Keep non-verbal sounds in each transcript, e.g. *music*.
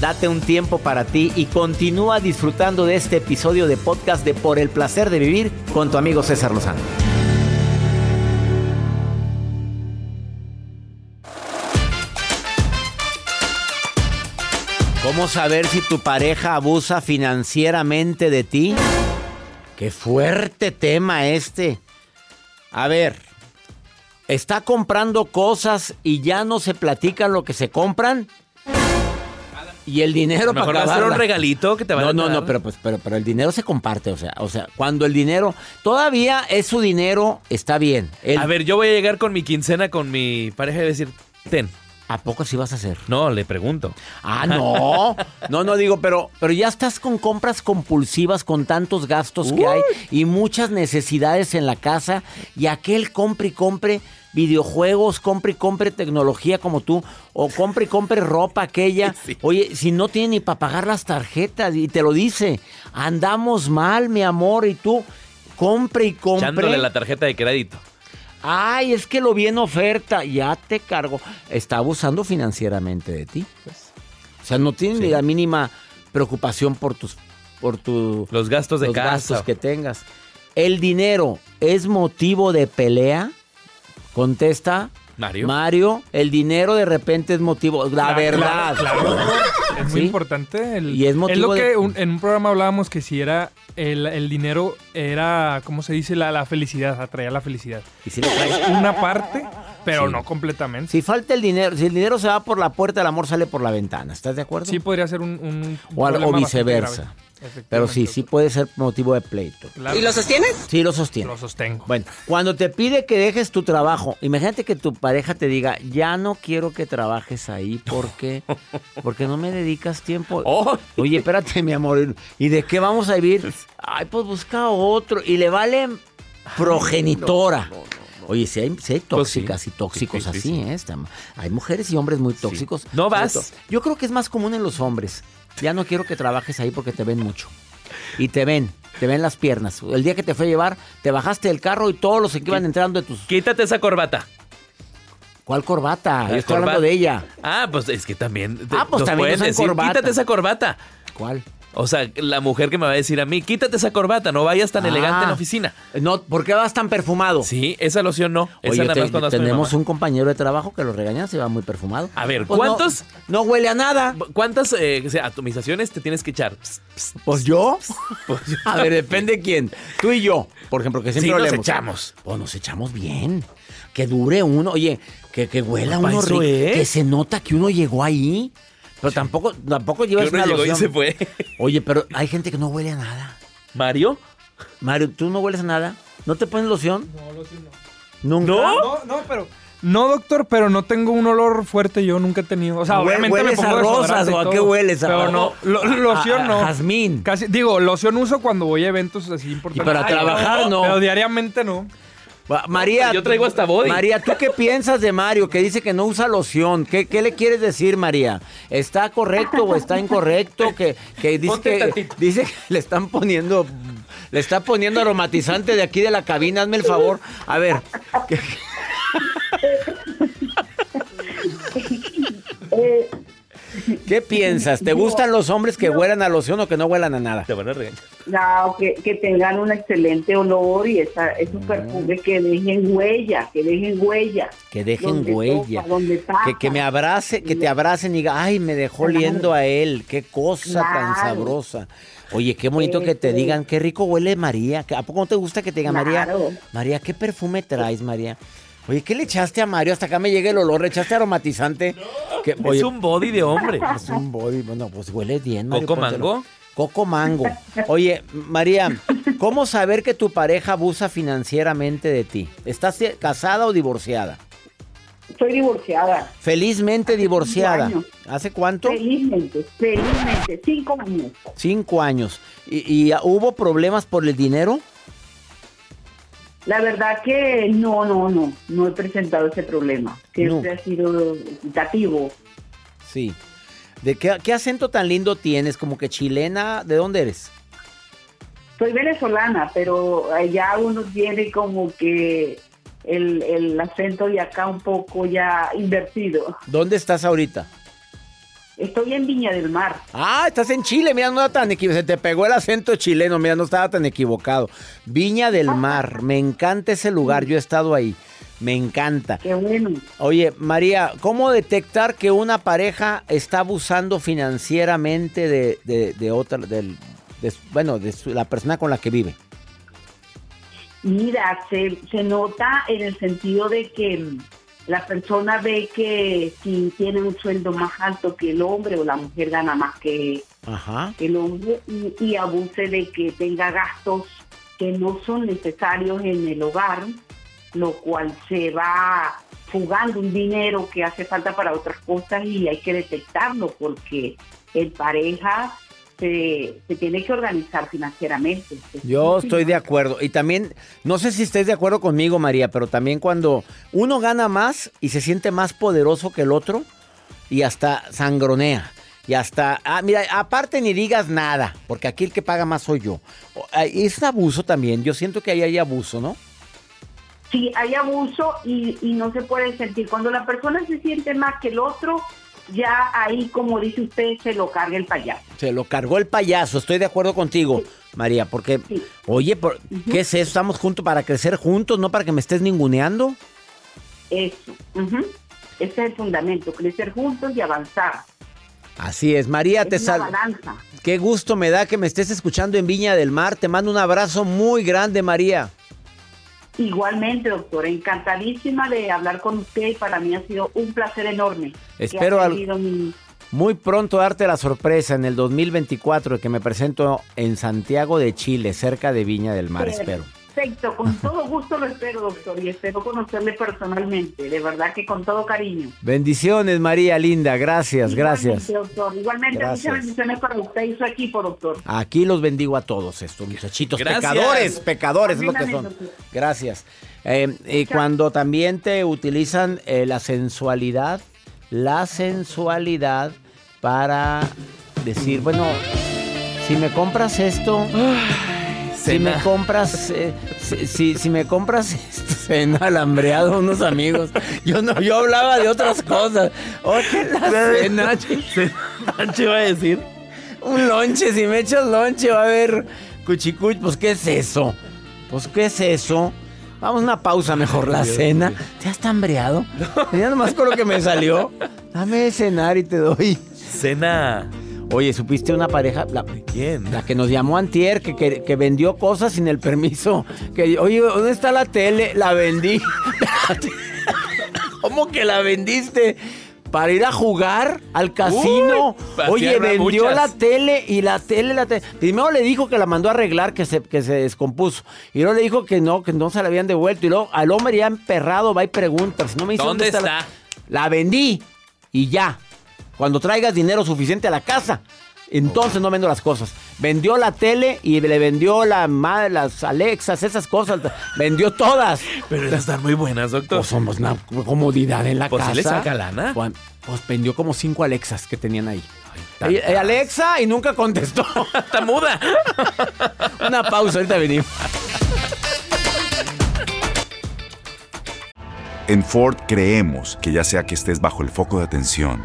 Date un tiempo para ti y continúa disfrutando de este episodio de podcast de Por el placer de vivir con tu amigo César Lozano. ¿Cómo saber si tu pareja abusa financieramente de ti? Qué fuerte tema este. A ver, ¿está comprando cosas y ya no se platican lo que se compran? Y el dinero mejor va a ser un regalito que te van no, a No, no, pero pues pero, pero el dinero se comparte, o sea, o sea, cuando el dinero todavía es su dinero, está bien. El- A ver, yo voy a llegar con mi quincena con mi pareja y decir, ten. ¿A poco sí vas a hacer? No, le pregunto. Ah, no. No, no digo, pero, pero ya estás con compras compulsivas, con tantos gastos que hay y muchas necesidades en la casa. Y aquel compre y compre videojuegos, compre y compre tecnología como tú, o compre y compre ropa aquella. *laughs* Oye, si no tiene ni para pagar las tarjetas, y te lo dice, andamos mal, mi amor, y tú compre y compre. Echándole la tarjeta de crédito. Ay, es que lo vi en oferta, ya te cargo. Está abusando financieramente de ti. pues. O sea, no tiene ni la mínima preocupación por tus por tu Los gastos de los casa. gastos que tengas. ¿El dinero es motivo de pelea? Contesta Mario. Mario, el dinero de repente es motivo, la Claro, verdad. claro, claro. *laughs* Es muy ¿Sí? importante. el- Y es motivo lo que de- un- en un programa hablábamos que si era el, el dinero era, ¿cómo se dice? La, la felicidad, atraía la felicidad. Y si le traes- Una parte, pero Sí. no completamente. Si falta el dinero, si el dinero se va por la puerta, el amor sale por la ventana. ¿Estás de acuerdo? Sí podría ser un, un o, o viceversa. Pero sí, sí puede ser motivo de pleito. Claro. ¿Y lo sostienes? Sí, lo sostiene. Lo sostengo. Bueno, cuando te pide que dejes tu trabajo, imagínate que tu pareja te diga, ya no quiero que trabajes ahí porque, porque no me dedicas tiempo. *laughs* Oh. Oye, espérate, mi amor, ¿y de qué vamos a vivir? Ay, pues busca otro. Y le vale progenitora. Oye, si hay, sí hay Pues sí. tóxicas y tóxicos Sí, sí, así, sí. ¿eh? Hay mujeres y hombres muy tóxicos. No vas. Yo creo que es más común en los hombres. Ya no quiero que trabajes ahí porque te ven mucho. Y te ven, te ven las piernas. El día que te fue a llevar, te bajaste del carro y todos los que iban entrando de tus... Quítate esa corbata. ¿Cuál corbata? La Yo estoy corbata. hablando de ella. Ah, pues es que también. te- Ah, pues también pueden usan decir, corbata. quítate esa corbata. ¿Cuál? O sea, la mujer que me va a decir a mí, quítate esa corbata, no vayas tan Ah. elegante en la oficina. No, ¿por qué vas tan perfumado? Sí, esa loción no. Esa Oye, nada te- más cuando tenemos un compañero de trabajo que lo regañan, se va muy perfumado. A ver, Pues ¿cuántos? No, huele a nada. ¿Cuántas eh, o sea, atomizaciones te tienes que echar? Pss, pss, Pues yo. pues *laughs* A ver, depende quién. Tú y yo, por ejemplo, que siempre Sí, nos echamos. Pues nos echamos bien. Que dure uno. Oye, que, que huela uno rico. es. Que se nota que uno llegó ahí. Pero tampoco, tampoco llevas una llegó y loción. se fue. Oye, pero hay gente que no huele a nada. ¿Mario? Mario, ¿tú no hueles a nada? ¿No te pones loción? No, lo siento. ¿Nunca? No, no, pero. No, doctor, pero no tengo un olor fuerte. Yo nunca he tenido. O sea, Hue- obviamente me ¿Hueles pongo a rosas o a qué hueles? ¿A- Pero no, lo- loción a- a no. jazmín. Casi, digo, loción uso cuando voy a eventos así importantes. Y para Ay, trabajar, no. Pero diariamente no. María, yo traigo hasta body. María, ¿tú qué piensas de Mario que dice que no usa loción? ¿Qué, qué le quieres decir, María? ¿Está correcto o está incorrecto? Que, que dice que dice que le están poniendo le está poniendo aromatizante de aquí de la cabina. Hazme el favor. A ver. ¿qué? *laughs* Eh, *laughs* ¿Qué piensas? ¿Te gustan los hombres que huelan a loción o que no huelan a nada? Te van a regañar. No, que, que tengan un excelente olor y esa, esos Mm. perfumes que dejen huella, que dejen huella. Que dejen Donde huella. donde que, que me abrace, que te abracen y diga, ay, me dejó oliendo a él. Qué cosa tan Claro. sabrosa. Oye, qué bonito que te digan, qué rico huele María. ¿A poco no te gusta que te digan, María? Claro. María, ¿qué perfume traes, María? Oye, ¿qué le echaste a Mario? Hasta acá me llega el olor. ¿Le echaste aromatizante? Que- oye, Es un body de hombre. *laughs* es un body. Bueno, pues huele bien, Mario. ¿Coco póntelo. mango? Coco mango. Oye, María, ¿cómo saber que tu pareja abusa financieramente de ti? ¿Estás casada o divorciada? Estoy divorciada. Felizmente divorciada. años. ¿Hace cuánto? Felizmente, felizmente, cinco años. Cinco años. ¿Y, y, hubo problemas por el dinero? La verdad que no, no, no, no he presentado ese problema. Siempre No. ha sido equitativo. Sí. ¿De qué, qué acento tan lindo tienes? Como que chilena. ¿De dónde eres? Soy venezolana, pero allá uno tiene como que el, el acento de acá un poco ya invertido. ¿Dónde estás ahorita? Estoy en Viña del Mar. Ah, estás en Chile, mira, no era tan equivocado. Se te pegó el acento chileno, mira, no estaba tan equivocado. Viña del *laughs* Mar, me encanta ese lugar, yo he estado ahí. Me encanta. Qué bueno. Oye, María, ¿cómo detectar que una pareja está abusando financieramente de, de- de otra, del, de bueno, de su- la persona con la que vive? Mira, se, se nota en el sentido de que la persona ve que si tiene un sueldo más alto que el hombre o la mujer gana más que Ajá. el hombre y, y abuse de que tenga gastos que no son necesarios en el hogar, lo cual se va fugando un dinero que hace falta para otras cosas y hay que detectarlo porque en pareja se, se tiene que organizar financieramente. Yo estoy de acuerdo. Y también, no sé si estés de acuerdo conmigo, María, pero también cuando uno gana más y se siente más poderoso que el otro y hasta sangronea. Y hasta, ah, mira, aparte ni digas nada, porque aquí el que paga más soy yo. Es abuso también, yo siento que ahí hay abuso, ¿no? Sí, hay abuso y, y no se puede sentir. Cuando la persona se siente más que el otro, ya ahí, como dice usted, se lo carga el payaso. Se lo cargó el payaso, estoy de acuerdo contigo, María, porque, oye, por- ¿qué es eso? Estamos juntos para crecer juntos, no para que me estés ninguneando. Eso. ujú. Ese es el fundamento, crecer juntos y avanzar. Así es, María, te Es una sal. balanza. Qué gusto me da que me estés escuchando en Viña del Mar. Te mando un abrazo muy grande, María. Igualmente, doctor, encantadísima de hablar con usted y para mí ha sido un placer enorme. Espero al- mi- Muy pronto darte la sorpresa en el 2024 de que me presento en Santiago de Chile, cerca de Viña del Mar, espero. Perfecto, con *laughs* todo gusto lo espero, doctor, y espero conocerle personalmente, de verdad que con todo cariño. Bendiciones, María linda. Gracias, gracias. Igualmente, doctor. Igualmente, Gracias. muchas bendiciones para usted y su equipo, doctor. Aquí los bendigo a todos estos muchachitos. Gracias. Pecadores, pecadores es lo que son. doctor. Gracias. Eh, y cuando también te utilizan eh, la sensualidad, la sensualidad para decir, bueno, si me compras esto, si me compras, eh, si, si- si me compras esto, cena alambreado unos amigos. Yo no, yo hablaba de otras cosas. Oye, la cena. ¿Qué va a decir? Un lonche, si me echas lonche va a haber cuchicuch. Pues, ¿qué es eso? Pues, ¿qué es eso? Vamos a una pausa mejor, la Dios cena. mío. ¿Te has hambreado? Ya nomás con lo que me salió. Dame de cenar y te doy. Cena. Oye, ¿supiste una pareja? La, ¿Quién? La que nos llamó antier, que, que, que vendió cosas sin el permiso. Que, oye, ¿dónde está la tele? La vendí. *laughs* ¿Cómo que la vendiste? Para ir a jugar al casino. Uy, Oye, vendió muchas. la tele y la tele, la tele. Primero le dijo que la mandó a arreglar, que se, que se descompuso. Y luego le dijo que no, que no se la habían devuelto. Y luego al hombre ya emperrado va y pregunta. Si no me dice ¿Dónde la-". está? La vendí y ya. Cuando traigas dinero suficiente a la casa, entonces no vendo las cosas. Vendió la tele y le vendió la madre, las Alexas, esas cosas. Vendió todas. Pero esas están muy buenas, doctor. Pues somos una comodidad en la Pues, ¿sí casa. le saca lana? Pues, pues vendió como cinco Alexas que tenían ahí. Y- y Alexa y nunca contestó. *laughs* Está muda. *laughs* Una pausa, ahorita venimos. En Ford creemos que ya sea que estés bajo el foco de atención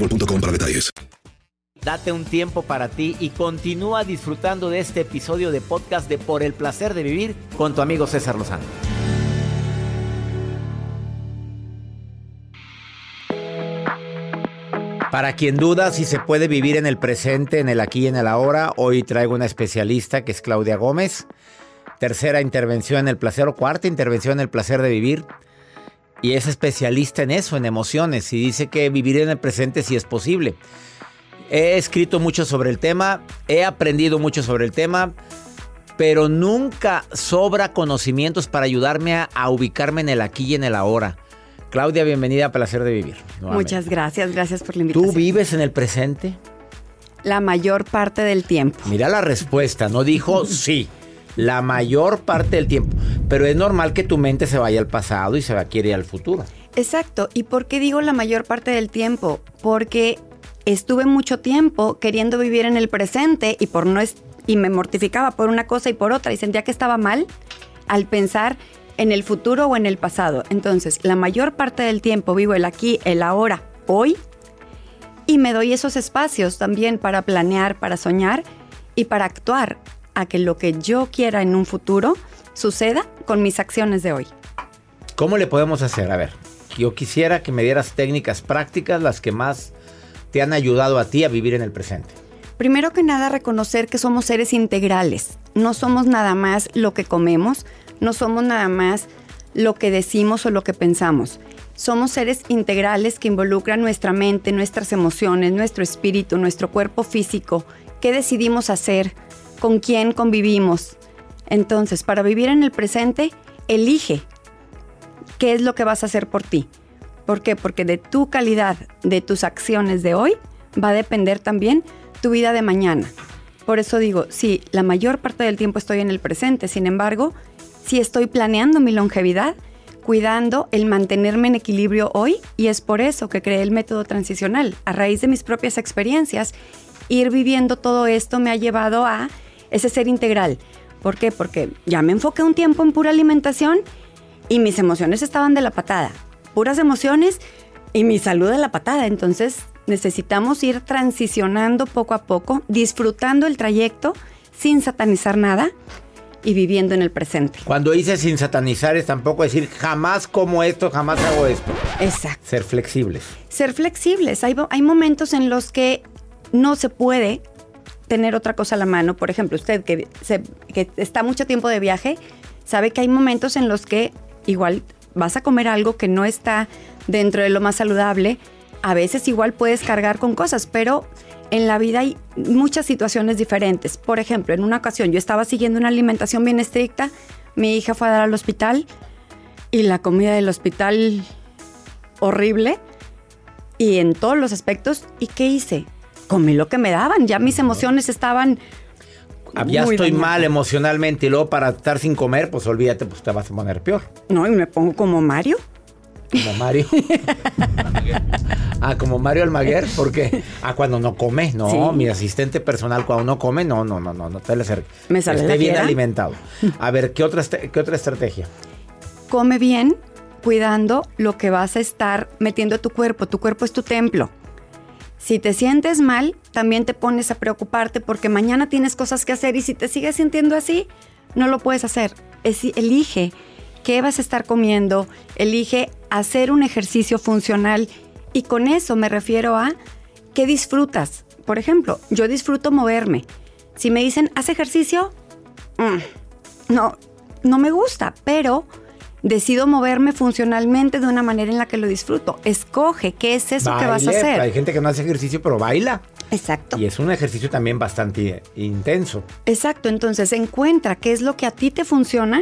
boostmobile.com para detalles. Date un tiempo para ti y continúa disfrutando de este episodio de podcast de Por el placer de vivir con tu amigo César Lozano. Para quien duda si se puede vivir en el presente, en el aquí y en el ahora, hoy traigo una especialista que es Claudia Gómez. Tercera intervención en el placer o cuarta intervención en el placer de vivir. Y es especialista en eso, en emociones, y dice que vivir en el presente sí es posible. He escrito mucho sobre el tema, he aprendido mucho sobre el tema, pero nunca sobra conocimientos para ayudarme a, a ubicarme en el aquí y en el ahora. Claudia, bienvenida a Placer de Vivir. nuevamente. Muchas gracias, gracias por la invitación. ¿Tú vives en el presente? La mayor parte del tiempo. Mira la respuesta, no dijo *laughs* sí. La mayor parte del tiempo. Pero es normal que tu mente se vaya al pasado y se va a querer al futuro. Exacto. ¿Y por qué digo la mayor parte del tiempo? Porque estuve mucho tiempo queriendo vivir en el presente y por no y me mortificaba por una cosa y por otra y sentía que estaba mal al pensar en el futuro o en el pasado. Entonces, la mayor parte del tiempo vivo el aquí, el ahora, hoy y me doy esos espacios también para planear, para soñar y para actuar a que lo que yo quiera en un futuro suceda con mis acciones de hoy. ¿Cómo le podemos hacer? A ver, yo quisiera que me dieras técnicas prácticas, las que más te han ayudado a ti a vivir en el presente. Primero que nada, reconocer que somos seres integrales. No somos nada más lo que comemos, no somos nada más lo que decimos o lo que pensamos. Somos seres integrales que involucran nuestra mente, nuestras emociones, nuestro espíritu, nuestro cuerpo físico. ¿Qué decidimos hacer? ¿Con quién convivimos? Entonces, para vivir en el presente, elige qué es lo que vas a hacer por ti. ¿Por qué? Porque de tu calidad, de tus acciones de hoy, va a depender también tu vida de mañana. Por eso digo, sí, la mayor parte del tiempo estoy en el presente, sin embargo, sí estoy planeando mi longevidad, cuidando el mantenerme en equilibrio hoy y es por eso que creé el método transicional. A raíz de mis propias experiencias, ir viviendo todo esto me ha llevado a ese ser integral. ¿Por qué? Porque ya me enfoqué un tiempo en pura alimentación y mis emociones estaban de la patada. Puras emociones y mi salud de la patada. Entonces necesitamos ir transicionando poco a poco, disfrutando el trayecto sin satanizar nada y viviendo en el presente. Cuando hice sin satanizar es tampoco decir jamás como esto, jamás hago esto. Exacto. Ser flexibles. Ser flexibles. Hay, hay momentos en los que no se puede tener otra cosa a la mano. Por ejemplo, usted que, se- que está mucho tiempo de viaje, sabe que hay momentos en los que igual vas a comer algo que no está dentro de lo más saludable. A veces igual puedes cargar con cosas, pero en la vida hay muchas situaciones diferentes. Por ejemplo, en una ocasión yo estaba siguiendo una alimentación bien estricta, mi hija fue a dar al hospital y la comida del hospital horrible y en todos los aspectos. ¿Y qué hice? Comí lo que me daban, ya mis emociones estaban... Ah, Ya estoy mal emocionalmente y luego para estar sin comer, pues olvídate, pues te vas a poner peor. No, y me pongo como Mario. Como Mario. *laughs* Ah, como Mario Almaguer, ¿por qué? *laughs* Ah, cuando no come, no, Sí. mi asistente personal cuando no come, no, no, no, no, no te le acerques. Me sale Esté bien fiera. alimentado. A ver, ¿qué otra, este- qué otra estrategia? Come bien, cuidando lo que vas a estar metiendo a tu cuerpo. Tu cuerpo es tu templo. Si te sientes mal, también te pones a preocuparte porque mañana tienes cosas que hacer y si te sigues sintiendo así, no lo puedes hacer. Elige qué vas a estar comiendo, elige hacer un ejercicio funcional y con eso me refiero a qué disfrutas. Por ejemplo, yo disfruto moverme. Si me dicen, haz ejercicio, mm, no, no me gusta, pero decido moverme funcionalmente de una manera en la que lo disfruto. Escoge qué es eso que vas a hacer. Hay gente que no hace ejercicio, pero baila. Exacto. Y es un ejercicio también bastante intenso. Exacto, entonces encuentra qué es lo que a ti te funciona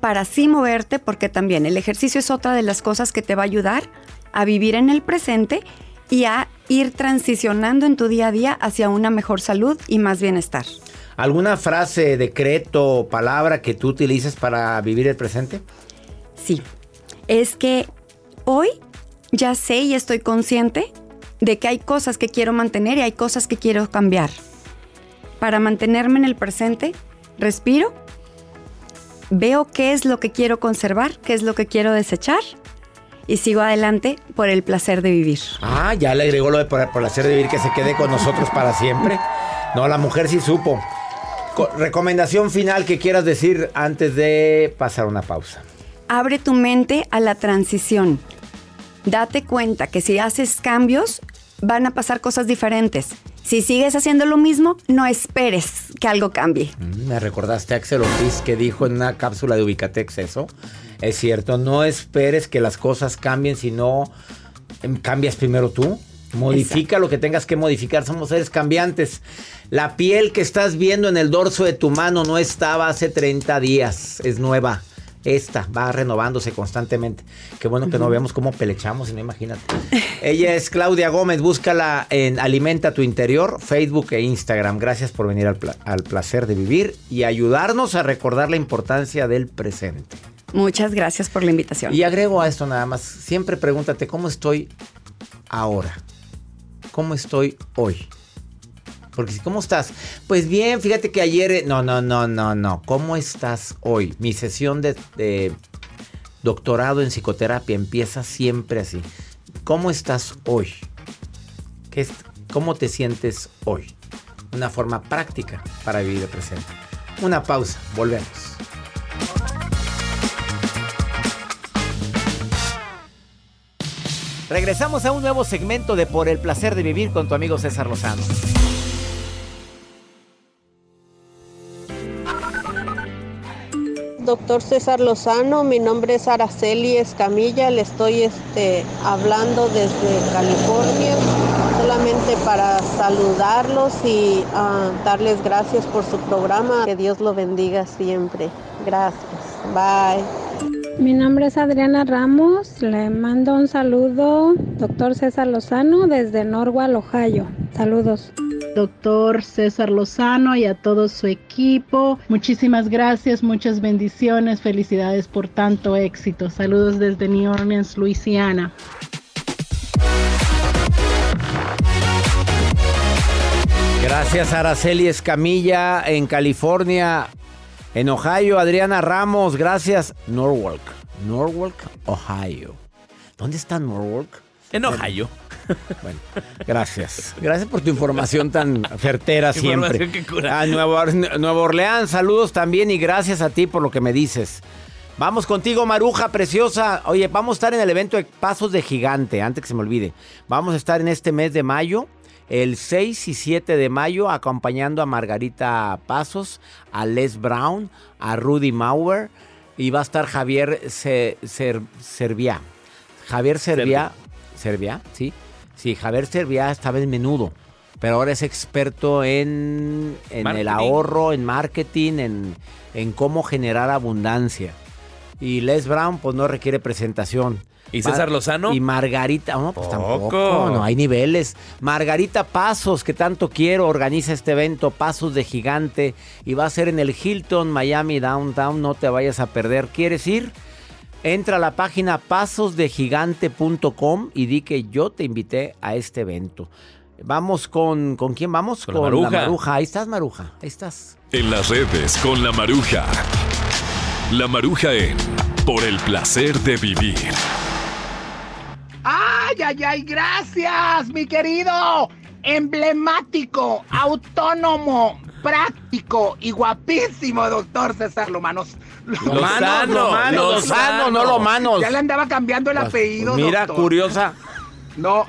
para así moverte, porque también el ejercicio es otra de las cosas que te va a ayudar a vivir en el presente y a ir transicionando en tu día a día hacia una mejor salud y más bienestar. ¿Alguna frase, decreto o palabra que tú utilices para vivir el presente? Sí, es que hoy ya sé y estoy consciente de que hay cosas que quiero mantener y hay cosas que quiero cambiar. Para mantenerme en el presente, respiro, veo qué es lo que quiero conservar, qué es lo que quiero desechar y sigo adelante por el placer de vivir. Ah, ya le agregó lo de por, por hacer de vivir que se quede con nosotros para siempre. No, la mujer sí supo. Co- recomendación final que quieras decir antes de pasar una pausa. Abre tu mente a la transición. Date cuenta que si haces cambios, van a pasar cosas diferentes. Si sigues haciendo lo mismo, no esperes que algo cambie. Mm, Me recordaste a Axel Ortiz que dijo en una cápsula de Ubicatex eso. Es cierto, no esperes que las cosas cambien, sino em, cambias primero tú. Modifica lo que tengas que modificar. Somos seres cambiantes. La piel que estás viendo en el dorso de tu mano no estaba hace 30 días. Es nueva. Esta va renovándose constantemente. Qué bueno que no veamos cómo pelechamos, y no imagínate. Ella es Claudia Gómez. Búscala en Alimenta tu Interior, Facebook e Instagram. Gracias por venir al, pla- al placer de vivir y ayudarnos a recordar la importancia del presente. Muchas gracias por la invitación. Y agrego a esto nada más. Siempre pregúntate cómo estoy ahora. ¿Cómo estoy hoy? Porque si, ¿cómo estás? Pues bien, fíjate que ayer... eh, No, no, no, no, no. ¿Cómo estás hoy? Mi sesión de, de doctorado en psicoterapia empieza siempre así. ¿Cómo estás hoy? ¿Qué es- ¿Cómo te sientes hoy? Una forma práctica para vivir el presente. Una pausa, volvemos. Regresamos a un nuevo segmento de Por el placer de vivir con tu amigo César Lozano. Doctor César Lozano, mi nombre es Araceli Escamilla, le estoy este, hablando desde California, solamente para saludarlos y ah, darles gracias por su programa. Que Dios lo bendiga siempre. Gracias. Bye. Mi nombre es Adriana Ramos, le mando un saludo, doctor César Lozano, desde Norwalk, Ohio. Saludos. Doctor César Lozano y a todo su equipo. Muchísimas gracias, muchas bendiciones, felicidades por tanto éxito. Saludos desde New Orleans, Luisiana. Gracias Araceli Escamilla en California. En Ohio, Adriana Ramos, gracias. Norwalk, Norwalk, Ohio. ¿Dónde está Norwalk? En Ohio. *laughs* Bueno, gracias. Gracias por tu información tan certera *laughs* siempre. Información que cura. A Nueva, Or- Nueva Orleans, saludos también y gracias a ti por lo que me dices. Vamos contigo, Maruja preciosa. Oye, vamos a estar en el evento de Pasos de Gigante, antes que se me olvide. Vamos a estar en este mes de mayo, el 6 y 7 de mayo, acompañando a Margarita Pasos, a Les Brown, a Rudy Mauer y va a estar Javier Se- Ser-. Javier Serviá, Serviá, sí. Sí, Javier Serviá estaba en menudo, pero ahora es experto en, en el ahorro, en marketing, en, en cómo generar abundancia. Y Les Brown, pues no requiere presentación. ¿Y César Lozano? Y Margarita, no, pues tampoco, Poco. no hay niveles. Margarita Pasos, que tanto quiero, organiza este evento, Pasos de Gigante, y va a ser en el Hilton Miami Downtown, no te vayas a perder. ¿Quieres ir? Entra a la página pasosdegigante.com y di que yo te invité a este evento. Vamos con. ¿Con quién vamos? Con la Maruja. Maruja. Ahí estás, Maruja. Ahí estás. En las redes con la Maruja. La Maruja en Por el placer de vivir. ¡Ay, ay, ay! ¡Gracias, mi querido! Emblemático, autónomo, práctico y guapísimo doctor César Lomanos. Lozano, Lozano, Lozano, no Lomanos. Ya le andaba cambiando el Pues, apellido, Mira, doctor. curiosa. No,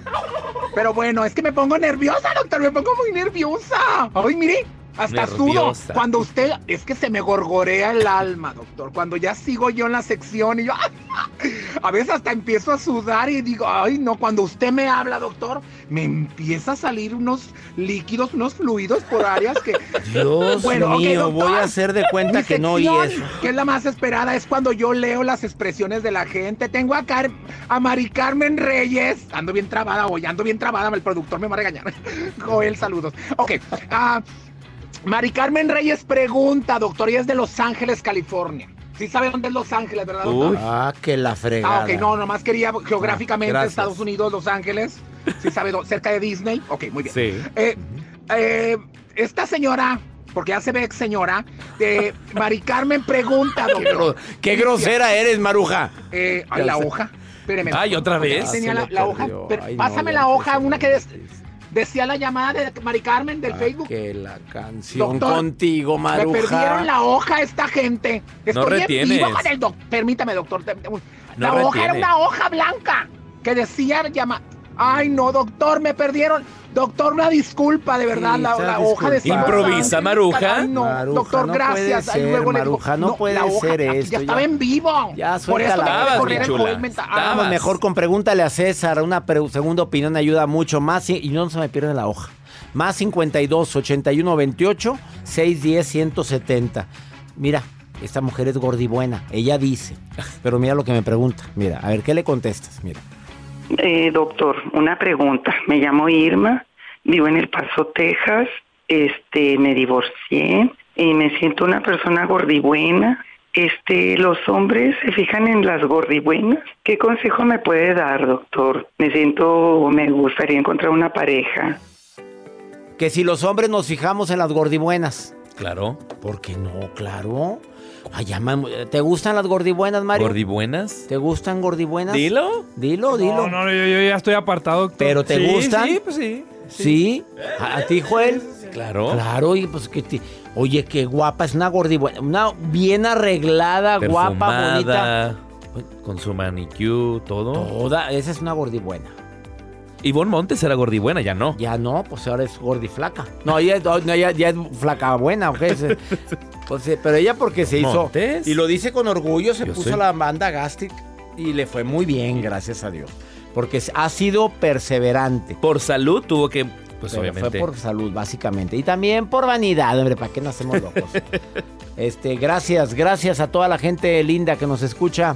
pero bueno, es que me pongo nerviosa, doctor, me pongo muy nerviosa. Ay, mire, hasta sudo. Cuando usted, es que se me gorgorea el alma, doctor. Cuando ya sigo yo en la sección y yo, *laughs* a veces hasta empiezo a sudar y digo, ay, no, cuando usted me habla, doctor, me empieza a salir unos líquidos, unos fluidos por áreas que... *laughs* Dios Bueno, mío, doctor. voy a hacer de cuenta que no oí eso. Que es la más esperada, es cuando yo leo las expresiones de la gente. Tengo a, Car- a Mari Carmen Reyes. Ando bien trabada hoy, ando bien trabada. El productor me va a regañar. *laughs* Joel, saludos. Ok. ah, Mari Carmen Reyes pregunta, doctor, y es de Los Ángeles, California. Sí sabe dónde es Los Ángeles, ¿verdad, doctor? Ah, que la fregada. Ah, ok, no, nomás quería geográficamente gracias. Estados Unidos, Los Ángeles. Sí sabe, cerca de Disney. Ok, muy bien. Sí. Eh, eh, esta señora, porque ya se ve ex señora, de Mari Carmen pregunta, Qué, doctor. qué grosera eres, Maruja. Eh, ay, la hoja. Espéreme. Ay, ¿otra vez? Tenía la, hoja. Ay, no, pásame la hoja, una que des- decía la llamada de Mari Carmen del Ah, Facebook. Que la canción Doctor, contigo, Maruja. Me perdieron la hoja esta gente. No Estoy en retienes. vivo el doc- Permítame, doctor. La No hoja era una hoja blanca que decía llama. Ay, no, doctor, me perdieron. Doctor, una disculpa, de verdad. Sí, la, hoja de. Improvisa, Maruja. Ay, no, Maruja, doctor, no gracias. puede Ahí luego ser, le digo, Maruja, no puede ser esto, Ya estaba ya. en vivo. Ya, Por eso Ah. Vamos, mejor con pregúntale a César. Una segunda opinión ayuda mucho más y, y no se me pierde la hoja. Más 52 81 28 610 170. Mira, esta mujer es gordibuena. Ella dice. Pero mira lo que me pregunta. Mira, a ver, ¿qué le contestas? Mira. Eh, doctor, una pregunta. Me llamo Irma, vivo en El Paso, Texas. Este, me divorcié y me siento una persona gordibuena. Este, los hombres se fijan en las gordibuenas. ¿Qué consejo me puede dar, doctor? Me siento, me gustaría encontrar una pareja. Que si los hombres nos fijamos en las gordibuenas. Claro. ¿Por qué no? Claro. Ay, ya, mam- ¿Te gustan las gordibuenas, Mario? ¿Gordibuenas? ¿Te gustan gordibuenas? Dilo. Dilo, dilo. No, no, yo, yo ya estoy apartado, doctor. ¿Pero te Sí, gustan? Sí, pues sí. ¿Sí? ¿A, a ti, Joel? Claro. Claro, y pues que te- Oye, qué guapa, es una gordibuena. Una bien arreglada, guapa, bonita. Con su manicure, todo. Toda, esa es una gordibuena. Ivonne Montes era gordibuena, ya no. Ya no, pues ahora es gordiflaca. No, ella, no, ella- ya es flaca buena, ¿o qué? Se- *laughs* pues, eh, pero ella porque se hizo. Montes. Y lo dice con orgullo, se Yo puso sé. la banda Gastric y le fue muy bien, gracias a Dios. Porque ha sido perseverante. Por salud tuvo que, pues Pero obviamente. Fue por salud, básicamente. Y también por vanidad, hombre, ¿para qué no hacemos locos? *laughs* este, gracias, gracias a toda la gente linda que nos escucha.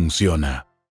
funciona.